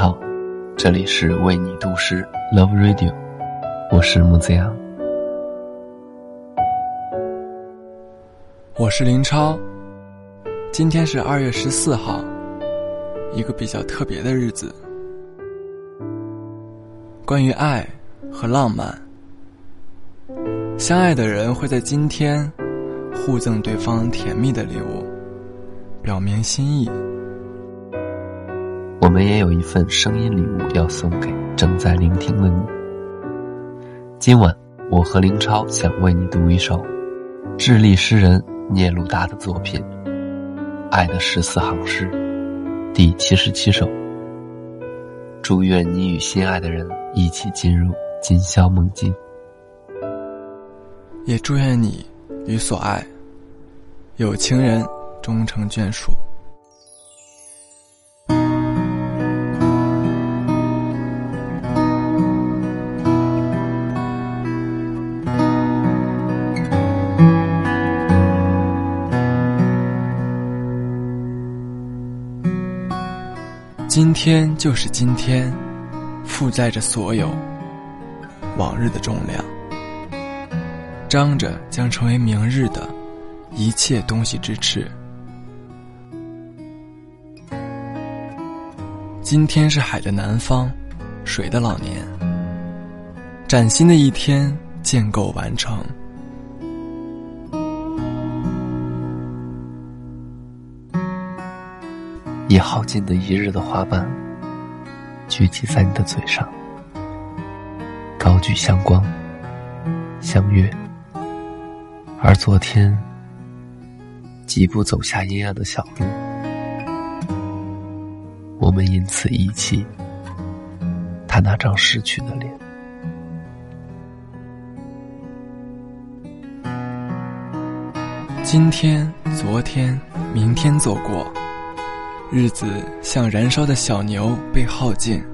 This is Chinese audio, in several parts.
好，这里是为你读诗 Love Radio，我是木子阳，我是林超。今天是二月十四号，一个比较特别的日子。关于爱和浪漫，相爱的人会在今天互赠对方甜蜜的礼物，表明心意。我们也有一份声音礼物要送给正在聆听的你。今晚，我和林超想为你读一首智利诗人聂鲁达的作品《爱的十四行诗》第七十七首。祝愿你与心爱的人一起进入今宵梦境，也祝愿你与所爱有情人终成眷属。今天就是今天，负载着所有往日的重量，张着将成为明日的一切东西之翅。今天是海的南方，水的老年，崭新的一天建构完成。以耗尽的一日的花瓣，聚集在你的嘴上，高举向光，相悦。而昨天，几步走下阴暗的小路，我们因此忆起他那张逝去的脸。今天、昨天、明天走过。日子像燃烧的小牛被耗尽，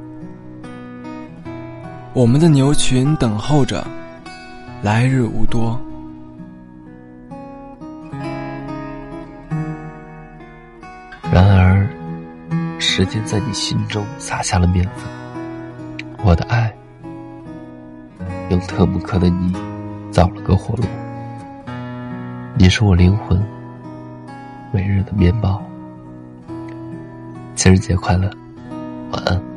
我们的牛群等候着，来日无多。然而，时间在你心中撒下了面粉，我的爱用特木克的泥造了个火炉，你是我灵魂每日的面包。情人节快乐，晚安。